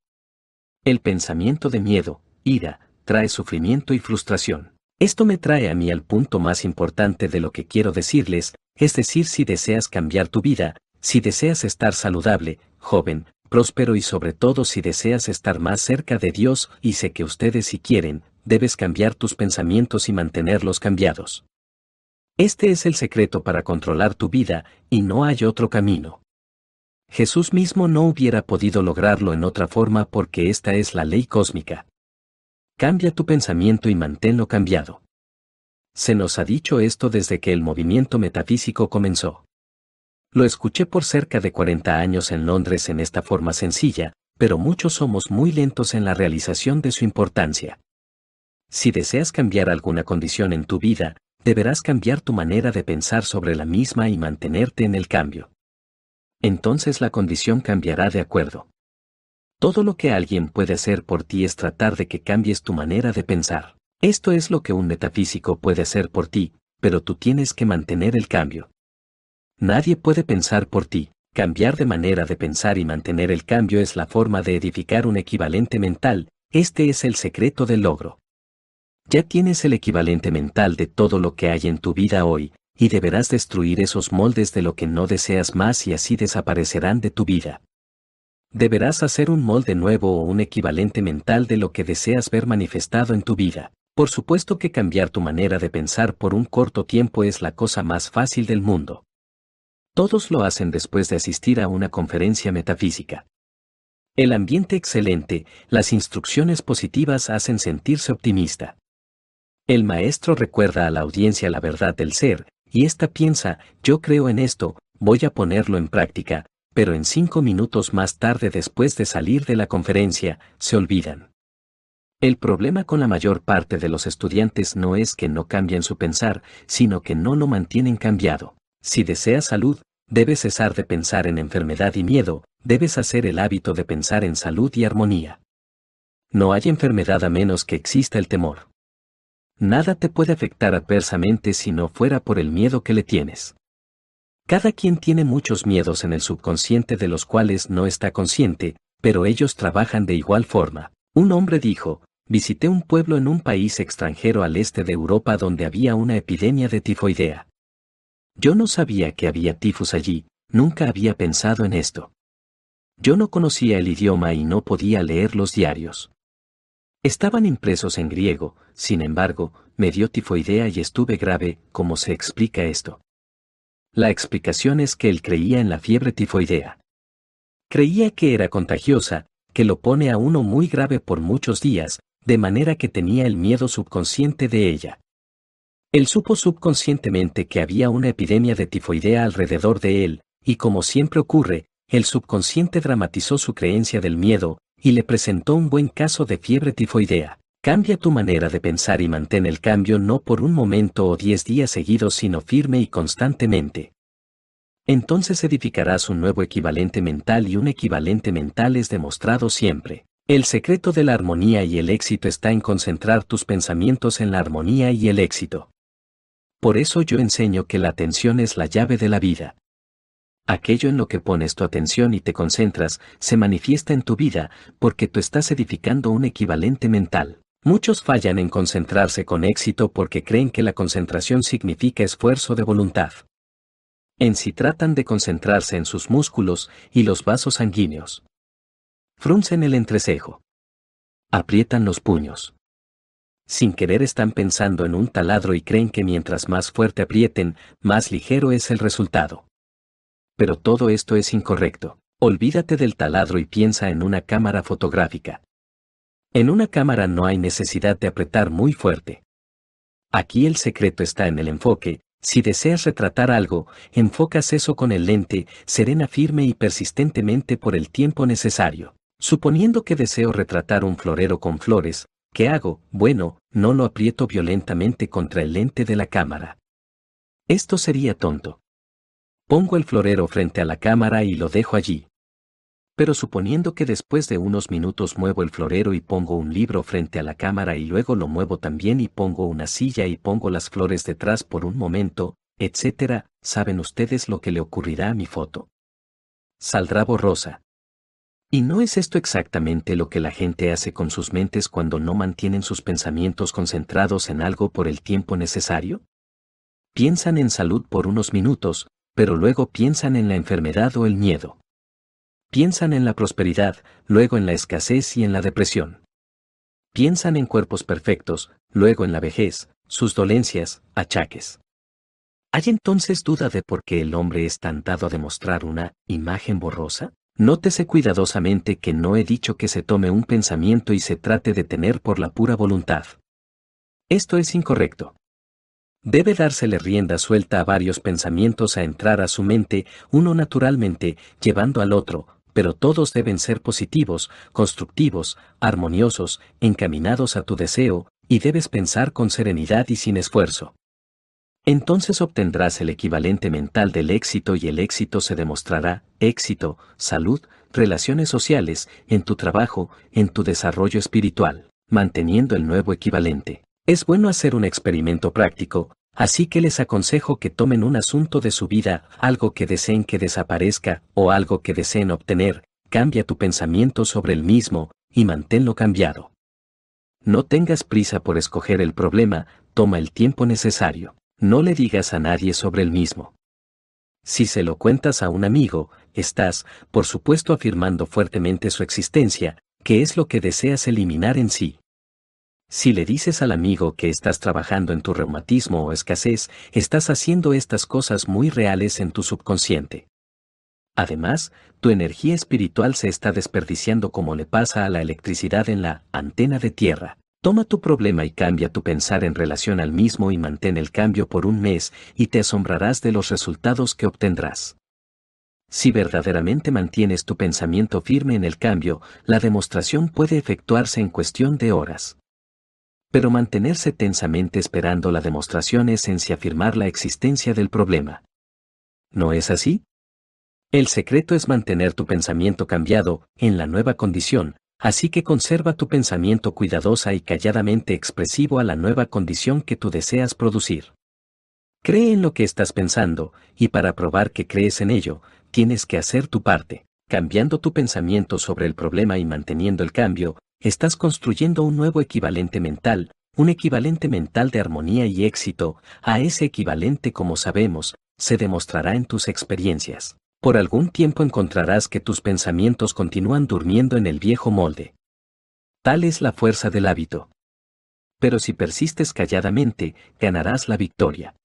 El pensamiento de miedo, ira, trae sufrimiento y frustración. Esto me trae a mí al punto más importante de lo que quiero decirles, es decir, si deseas cambiar tu vida, si deseas estar saludable, joven, próspero y sobre todo si deseas estar más cerca de Dios, y sé que ustedes si quieren, debes cambiar tus pensamientos y mantenerlos cambiados. Este es el secreto para controlar tu vida, y no hay otro camino. Jesús mismo no hubiera podido lograrlo en otra forma porque esta es la ley cósmica. Cambia tu pensamiento y manténlo cambiado. Se nos ha dicho esto desde que el movimiento metafísico comenzó. Lo escuché por cerca de 40 años en Londres en esta forma sencilla, pero muchos somos muy lentos en la realización de su importancia. Si deseas cambiar alguna condición en tu vida, deberás cambiar tu manera de pensar sobre la misma y mantenerte en el cambio entonces la condición cambiará de acuerdo. Todo lo que alguien puede hacer por ti es tratar de que cambies tu manera de pensar. Esto es lo que un metafísico puede hacer por ti, pero tú tienes que mantener el cambio. Nadie puede pensar por ti. Cambiar de manera de pensar y mantener el cambio es la forma de edificar un equivalente mental, este es el secreto del logro. Ya tienes el equivalente mental de todo lo que hay en tu vida hoy, y deberás destruir esos moldes de lo que no deseas más y así desaparecerán de tu vida. Deberás hacer un molde nuevo o un equivalente mental de lo que deseas ver manifestado en tu vida. Por supuesto que cambiar tu manera de pensar por un corto tiempo es la cosa más fácil del mundo. Todos lo hacen después de asistir a una conferencia metafísica. El ambiente excelente, las instrucciones positivas hacen sentirse optimista. El maestro recuerda a la audiencia la verdad del ser, y ésta piensa, yo creo en esto, voy a ponerlo en práctica, pero en cinco minutos más tarde después de salir de la conferencia, se olvidan. El problema con la mayor parte de los estudiantes no es que no cambien su pensar, sino que no lo mantienen cambiado. Si deseas salud, debes cesar de pensar en enfermedad y miedo, debes hacer el hábito de pensar en salud y armonía. No hay enfermedad a menos que exista el temor. Nada te puede afectar adversamente si no fuera por el miedo que le tienes. Cada quien tiene muchos miedos en el subconsciente de los cuales no está consciente, pero ellos trabajan de igual forma. Un hombre dijo, visité un pueblo en un país extranjero al este de Europa donde había una epidemia de tifoidea. Yo no sabía que había tifus allí, nunca había pensado en esto. Yo no conocía el idioma y no podía leer los diarios. Estaban impresos en griego, sin embargo, me dio tifoidea y estuve grave, ¿cómo se explica esto? La explicación es que él creía en la fiebre tifoidea. Creía que era contagiosa, que lo pone a uno muy grave por muchos días, de manera que tenía el miedo subconsciente de ella. Él supo subconscientemente que había una epidemia de tifoidea alrededor de él, y como siempre ocurre, el subconsciente dramatizó su creencia del miedo, y le presentó un buen caso de fiebre tifoidea. Cambia tu manera de pensar y mantén el cambio no por un momento o diez días seguidos sino firme y constantemente. Entonces edificarás un nuevo equivalente mental y un equivalente mental es demostrado siempre. El secreto de la armonía y el éxito está en concentrar tus pensamientos en la armonía y el éxito. Por eso yo enseño que la atención es la llave de la vida. Aquello en lo que pones tu atención y te concentras se manifiesta en tu vida porque tú estás edificando un equivalente mental. Muchos fallan en concentrarse con éxito porque creen que la concentración significa esfuerzo de voluntad. En sí tratan de concentrarse en sus músculos y los vasos sanguíneos. Fruncen el entrecejo. Aprietan los puños. Sin querer están pensando en un taladro y creen que mientras más fuerte aprieten, más ligero es el resultado. Pero todo esto es incorrecto. Olvídate del taladro y piensa en una cámara fotográfica. En una cámara no hay necesidad de apretar muy fuerte. Aquí el secreto está en el enfoque, si deseas retratar algo, enfocas eso con el lente, serena firme y persistentemente por el tiempo necesario. Suponiendo que deseo retratar un florero con flores, ¿qué hago? Bueno, no lo aprieto violentamente contra el lente de la cámara. Esto sería tonto. Pongo el florero frente a la cámara y lo dejo allí. Pero suponiendo que después de unos minutos muevo el florero y pongo un libro frente a la cámara y luego lo muevo también y pongo una silla y pongo las flores detrás por un momento, etc., ¿saben ustedes lo que le ocurrirá a mi foto? Saldrá borrosa. ¿Y no es esto exactamente lo que la gente hace con sus mentes cuando no mantienen sus pensamientos concentrados en algo por el tiempo necesario? Piensan en salud por unos minutos, pero luego piensan en la enfermedad o el miedo. Piensan en la prosperidad, luego en la escasez y en la depresión. Piensan en cuerpos perfectos, luego en la vejez, sus dolencias, achaques. ¿Hay entonces duda de por qué el hombre es tan dado a demostrar una imagen borrosa? Nótese cuidadosamente que no he dicho que se tome un pensamiento y se trate de tener por la pura voluntad. Esto es incorrecto. Debe dársele rienda suelta a varios pensamientos a entrar a su mente, uno naturalmente, llevando al otro, pero todos deben ser positivos, constructivos, armoniosos, encaminados a tu deseo, y debes pensar con serenidad y sin esfuerzo. Entonces obtendrás el equivalente mental del éxito y el éxito se demostrará, éxito, salud, relaciones sociales, en tu trabajo, en tu desarrollo espiritual, manteniendo el nuevo equivalente. Es bueno hacer un experimento práctico, Así que les aconsejo que tomen un asunto de su vida, algo que deseen que desaparezca, o algo que deseen obtener, cambia tu pensamiento sobre el mismo, y manténlo cambiado. No tengas prisa por escoger el problema, toma el tiempo necesario. No le digas a nadie sobre el mismo. Si se lo cuentas a un amigo, estás, por supuesto, afirmando fuertemente su existencia, que es lo que deseas eliminar en sí. Si le dices al amigo que estás trabajando en tu reumatismo o escasez, estás haciendo estas cosas muy reales en tu subconsciente. Además, tu energía espiritual se está desperdiciando como le pasa a la electricidad en la antena de tierra. Toma tu problema y cambia tu pensar en relación al mismo y mantén el cambio por un mes y te asombrarás de los resultados que obtendrás. Si verdaderamente mantienes tu pensamiento firme en el cambio, la demostración puede efectuarse en cuestión de horas pero mantenerse tensamente esperando la demostración es en sí afirmar la existencia del problema. ¿No es así? El secreto es mantener tu pensamiento cambiado, en la nueva condición, así que conserva tu pensamiento cuidadosa y calladamente expresivo a la nueva condición que tú deseas producir. Cree en lo que estás pensando, y para probar que crees en ello, tienes que hacer tu parte. Cambiando tu pensamiento sobre el problema y manteniendo el cambio, estás construyendo un nuevo equivalente mental, un equivalente mental de armonía y éxito, a ese equivalente como sabemos, se demostrará en tus experiencias. Por algún tiempo encontrarás que tus pensamientos continúan durmiendo en el viejo molde. Tal es la fuerza del hábito. Pero si persistes calladamente, ganarás la victoria.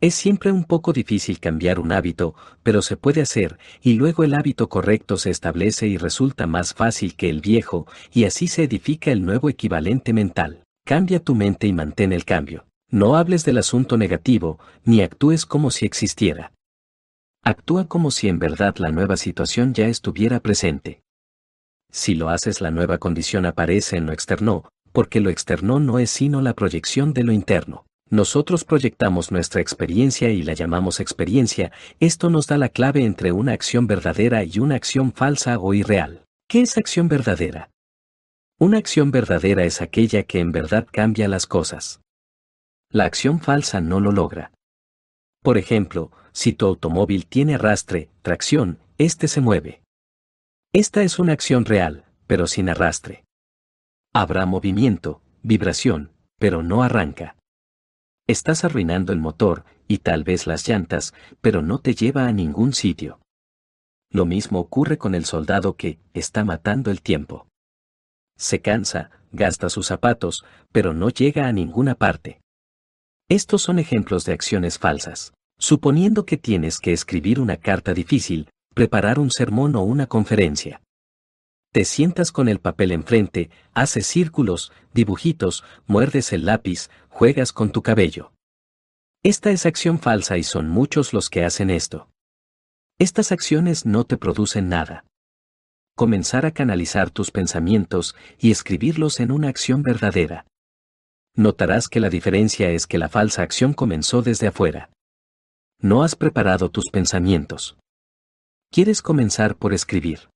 Es siempre un poco difícil cambiar un hábito, pero se puede hacer, y luego el hábito correcto se establece y resulta más fácil que el viejo, y así se edifica el nuevo equivalente mental. Cambia tu mente y mantén el cambio. No hables del asunto negativo, ni actúes como si existiera. Actúa como si en verdad la nueva situación ya estuviera presente. Si lo haces la nueva condición aparece en lo externo, porque lo externo no es sino la proyección de lo interno. Nosotros proyectamos nuestra experiencia y la llamamos experiencia, esto nos da la clave entre una acción verdadera y una acción falsa o irreal. ¿Qué es acción verdadera? Una acción verdadera es aquella que en verdad cambia las cosas. La acción falsa no lo logra. Por ejemplo, si tu automóvil tiene arrastre, tracción, éste se mueve. Esta es una acción real, pero sin arrastre. Habrá movimiento, vibración, pero no arranca. Estás arruinando el motor, y tal vez las llantas, pero no te lleva a ningún sitio. Lo mismo ocurre con el soldado que está matando el tiempo. Se cansa, gasta sus zapatos, pero no llega a ninguna parte. Estos son ejemplos de acciones falsas. Suponiendo que tienes que escribir una carta difícil, preparar un sermón o una conferencia. Te sientas con el papel enfrente, haces círculos, dibujitos, muerdes el lápiz, juegas con tu cabello. Esta es acción falsa y son muchos los que hacen esto. Estas acciones no te producen nada. Comenzar a canalizar tus pensamientos y escribirlos en una acción verdadera. Notarás que la diferencia es que la falsa acción comenzó desde afuera. No has preparado tus pensamientos. Quieres comenzar por escribir.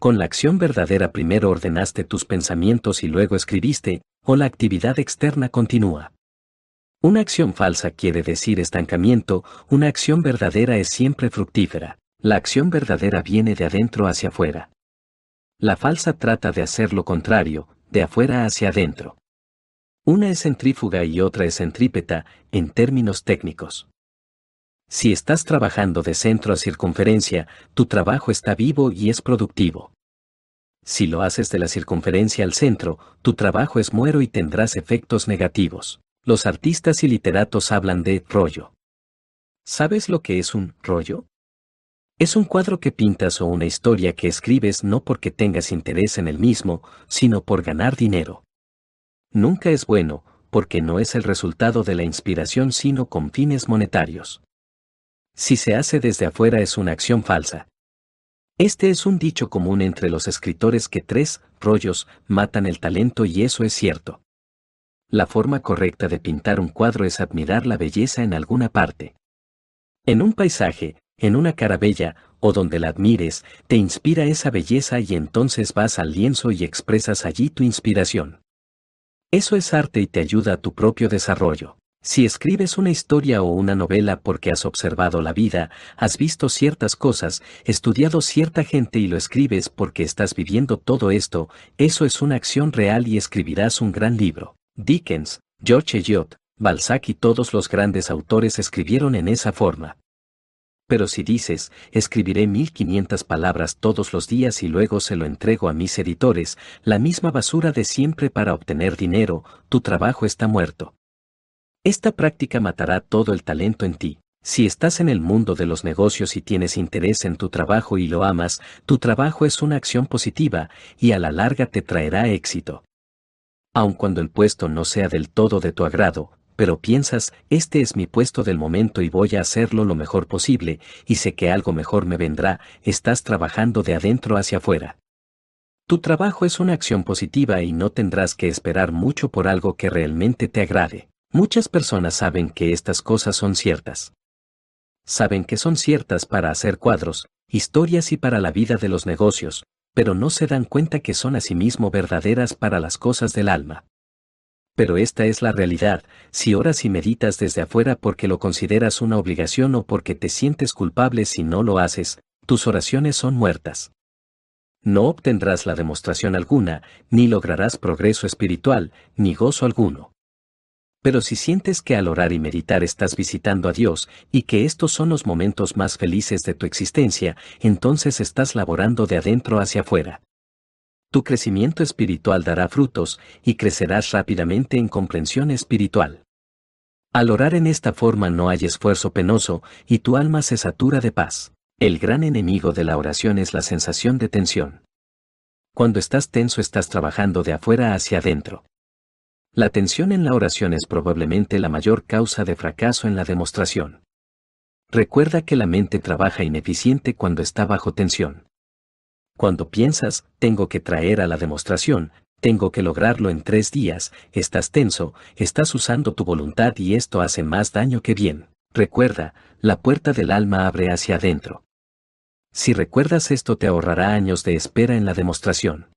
Con la acción verdadera primero ordenaste tus pensamientos y luego escribiste, o la actividad externa continúa. Una acción falsa quiere decir estancamiento, una acción verdadera es siempre fructífera. La acción verdadera viene de adentro hacia afuera. La falsa trata de hacer lo contrario, de afuera hacia adentro. Una es centrífuga y otra es centrípeta, en términos técnicos. Si estás trabajando de centro a circunferencia, tu trabajo está vivo y es productivo. Si lo haces de la circunferencia al centro, tu trabajo es muero y tendrás efectos negativos. Los artistas y literatos hablan de rollo. ¿Sabes lo que es un rollo? Es un cuadro que pintas o una historia que escribes no porque tengas interés en el mismo, sino por ganar dinero. Nunca es bueno, porque no es el resultado de la inspiración sino con fines monetarios. Si se hace desde afuera es una acción falsa. Este es un dicho común entre los escritores que tres rollos matan el talento y eso es cierto. La forma correcta de pintar un cuadro es admirar la belleza en alguna parte. En un paisaje, en una cara bella, o donde la admires, te inspira esa belleza y entonces vas al lienzo y expresas allí tu inspiración. Eso es arte y te ayuda a tu propio desarrollo. Si escribes una historia o una novela porque has observado la vida, has visto ciertas cosas, estudiado cierta gente y lo escribes porque estás viviendo todo esto, eso es una acción real y escribirás un gran libro. Dickens, George Eliot, Balzac y todos los grandes autores escribieron en esa forma. Pero si dices, escribiré 1500 palabras todos los días y luego se lo entrego a mis editores, la misma basura de siempre para obtener dinero, tu trabajo está muerto. Esta práctica matará todo el talento en ti. Si estás en el mundo de los negocios y tienes interés en tu trabajo y lo amas, tu trabajo es una acción positiva y a la larga te traerá éxito. Aun cuando el puesto no sea del todo de tu agrado, pero piensas, este es mi puesto del momento y voy a hacerlo lo mejor posible, y sé que algo mejor me vendrá, estás trabajando de adentro hacia afuera. Tu trabajo es una acción positiva y no tendrás que esperar mucho por algo que realmente te agrade. Muchas personas saben que estas cosas son ciertas. Saben que son ciertas para hacer cuadros, historias y para la vida de los negocios, pero no se dan cuenta que son asimismo verdaderas para las cosas del alma. Pero esta es la realidad, si oras y meditas desde afuera porque lo consideras una obligación o porque te sientes culpable si no lo haces, tus oraciones son muertas. No obtendrás la demostración alguna, ni lograrás progreso espiritual, ni gozo alguno. Pero si sientes que al orar y meditar estás visitando a Dios y que estos son los momentos más felices de tu existencia, entonces estás laborando de adentro hacia afuera. Tu crecimiento espiritual dará frutos y crecerás rápidamente en comprensión espiritual. Al orar en esta forma no hay esfuerzo penoso y tu alma se satura de paz. El gran enemigo de la oración es la sensación de tensión. Cuando estás tenso estás trabajando de afuera hacia adentro. La tensión en la oración es probablemente la mayor causa de fracaso en la demostración. Recuerda que la mente trabaja ineficiente cuando está bajo tensión. Cuando piensas, tengo que traer a la demostración, tengo que lograrlo en tres días, estás tenso, estás usando tu voluntad y esto hace más daño que bien. Recuerda, la puerta del alma abre hacia adentro. Si recuerdas esto te ahorrará años de espera en la demostración.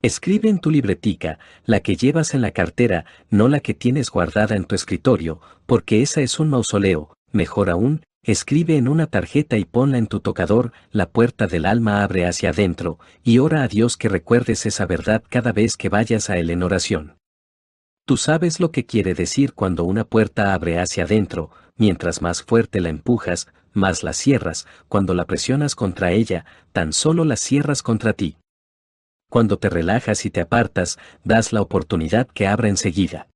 Escribe en tu libretica, la que llevas en la cartera, no la que tienes guardada en tu escritorio, porque esa es un mausoleo, mejor aún, escribe en una tarjeta y ponla en tu tocador, la puerta del alma abre hacia adentro, y ora a Dios que recuerdes esa verdad cada vez que vayas a Él en oración. Tú sabes lo que quiere decir cuando una puerta abre hacia adentro, mientras más fuerte la empujas, más la cierras, cuando la presionas contra ella, tan solo la cierras contra ti. Cuando te relajas y te apartas, das la oportunidad que abra enseguida.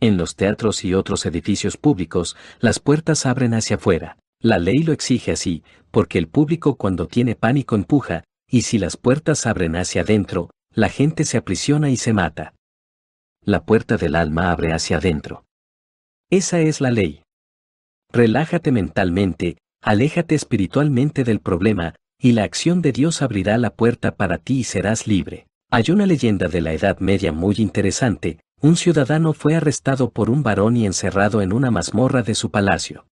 En los teatros y otros edificios públicos, las puertas abren hacia afuera. La ley lo exige así, porque el público cuando tiene pánico empuja, y si las puertas abren hacia adentro, la gente se aprisiona y se mata. La puerta del alma abre hacia adentro. Esa es la ley. Relájate mentalmente, aléjate espiritualmente del problema, y la acción de Dios abrirá la puerta para ti y serás libre. Hay una leyenda de la Edad Media muy interesante, un ciudadano fue arrestado por un varón y encerrado en una mazmorra de su palacio.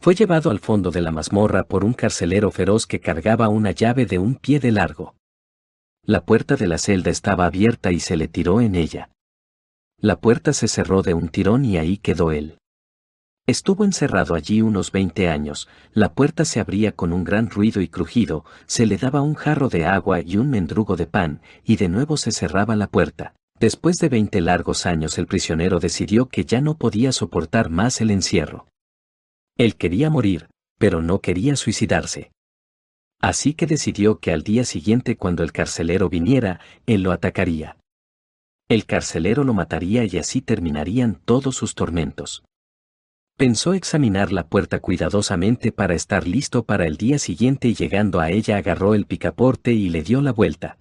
Fue llevado al fondo de la mazmorra por un carcelero feroz que cargaba una llave de un pie de largo. La puerta de la celda estaba abierta y se le tiró en ella. La puerta se cerró de un tirón y ahí quedó él. Estuvo encerrado allí unos veinte años, la puerta se abría con un gran ruido y crujido, se le daba un jarro de agua y un mendrugo de pan, y de nuevo se cerraba la puerta. Después de veinte largos años el prisionero decidió que ya no podía soportar más el encierro. Él quería morir, pero no quería suicidarse. Así que decidió que al día siguiente cuando el carcelero viniera, él lo atacaría. El carcelero lo mataría y así terminarían todos sus tormentos. Pensó examinar la puerta cuidadosamente para estar listo para el día siguiente y llegando a ella agarró el picaporte y le dio la vuelta.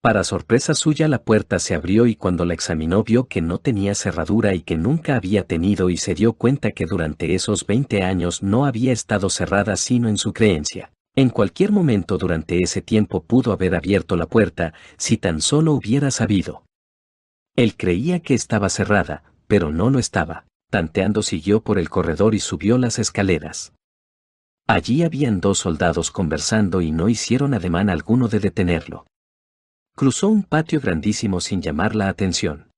Para sorpresa suya la puerta se abrió y cuando la examinó vio que no tenía cerradura y que nunca había tenido y se dio cuenta que durante esos 20 años no había estado cerrada sino en su creencia. En cualquier momento durante ese tiempo pudo haber abierto la puerta si tan solo hubiera sabido. Él creía que estaba cerrada, pero no lo estaba tanteando siguió por el corredor y subió las escaleras. Allí habían dos soldados conversando y no hicieron ademán alguno de detenerlo. Cruzó un patio grandísimo sin llamar la atención.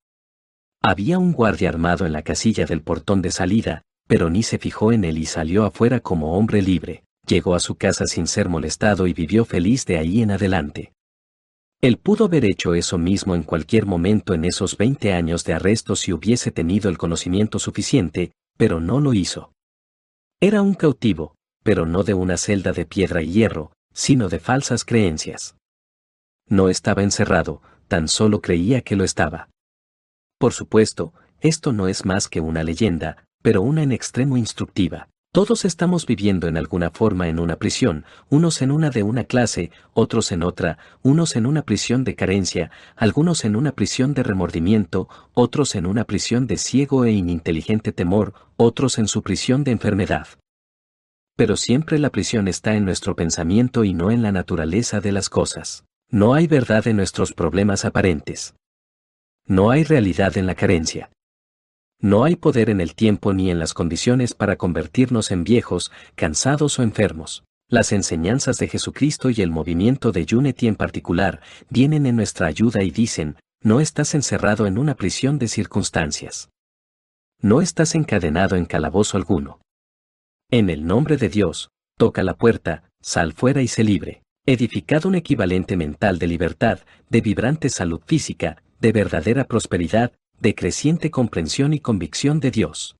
Había un guardia armado en la casilla del portón de salida, pero ni se fijó en él y salió afuera como hombre libre. Llegó a su casa sin ser molestado y vivió feliz de ahí en adelante. Él pudo haber hecho eso mismo en cualquier momento en esos 20 años de arresto si hubiese tenido el conocimiento suficiente, pero no lo hizo. Era un cautivo, pero no de una celda de piedra y hierro, sino de falsas creencias. No estaba encerrado, tan solo creía que lo estaba. Por supuesto, esto no es más que una leyenda, pero una en extremo instructiva. Todos estamos viviendo en alguna forma en una prisión, unos en una de una clase, otros en otra, unos en una prisión de carencia, algunos en una prisión de remordimiento, otros en una prisión de ciego e ininteligente temor, otros en su prisión de enfermedad. Pero siempre la prisión está en nuestro pensamiento y no en la naturaleza de las cosas. No hay verdad en nuestros problemas aparentes. No hay realidad en la carencia. No hay poder en el tiempo ni en las condiciones para convertirnos en viejos, cansados o enfermos. Las enseñanzas de Jesucristo y el movimiento de Unity en particular vienen en nuestra ayuda y dicen, no estás encerrado en una prisión de circunstancias. No estás encadenado en calabozo alguno. En el nombre de Dios, toca la puerta, sal fuera y se libre. Edificad un equivalente mental de libertad, de vibrante salud física, de verdadera prosperidad, de creciente comprensión y convicción de Dios.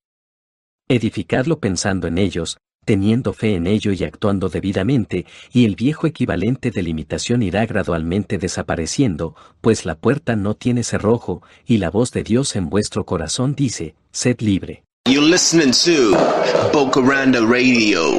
Edificadlo pensando en ellos, teniendo fe en ello y actuando debidamente, y el viejo equivalente de limitación irá gradualmente desapareciendo, pues la puerta no tiene cerrojo, y la voz de Dios en vuestro corazón dice, sed libre. You're listening to Boca Radio.